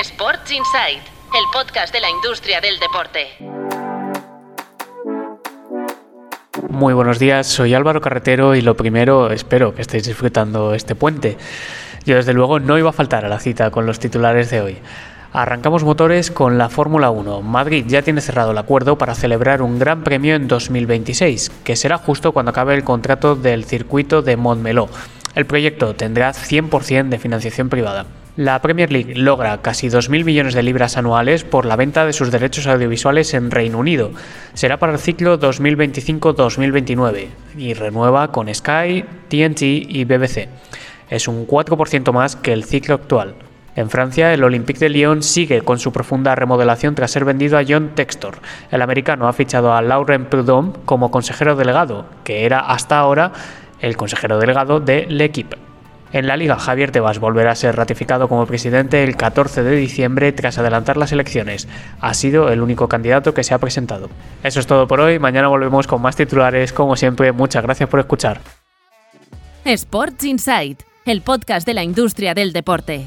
Sports Insight, el podcast de la industria del deporte. Muy buenos días, soy Álvaro Carretero y lo primero, espero que estéis disfrutando este puente. Yo desde luego no iba a faltar a la cita con los titulares de hoy. Arrancamos motores con la Fórmula 1. Madrid ya tiene cerrado el acuerdo para celebrar un gran premio en 2026, que será justo cuando acabe el contrato del circuito de Montmeló. El proyecto tendrá 100% de financiación privada. La Premier League logra casi 2.000 millones de libras anuales por la venta de sus derechos audiovisuales en Reino Unido. Será para el ciclo 2025-2029 y renueva con Sky, TNT y BBC. Es un 4% más que el ciclo actual. En Francia, el Olympique de Lyon sigue con su profunda remodelación tras ser vendido a John Textor. El americano ha fichado a Laurent Prudhomme como consejero delegado, que era hasta ahora el consejero delegado de L'Equipe. En la liga, Javier Tebas volverá a ser ratificado como presidente el 14 de diciembre tras adelantar las elecciones. Ha sido el único candidato que se ha presentado. Eso es todo por hoy. Mañana volvemos con más titulares. Como siempre, muchas gracias por escuchar. Sports Insight, el podcast de la industria del deporte.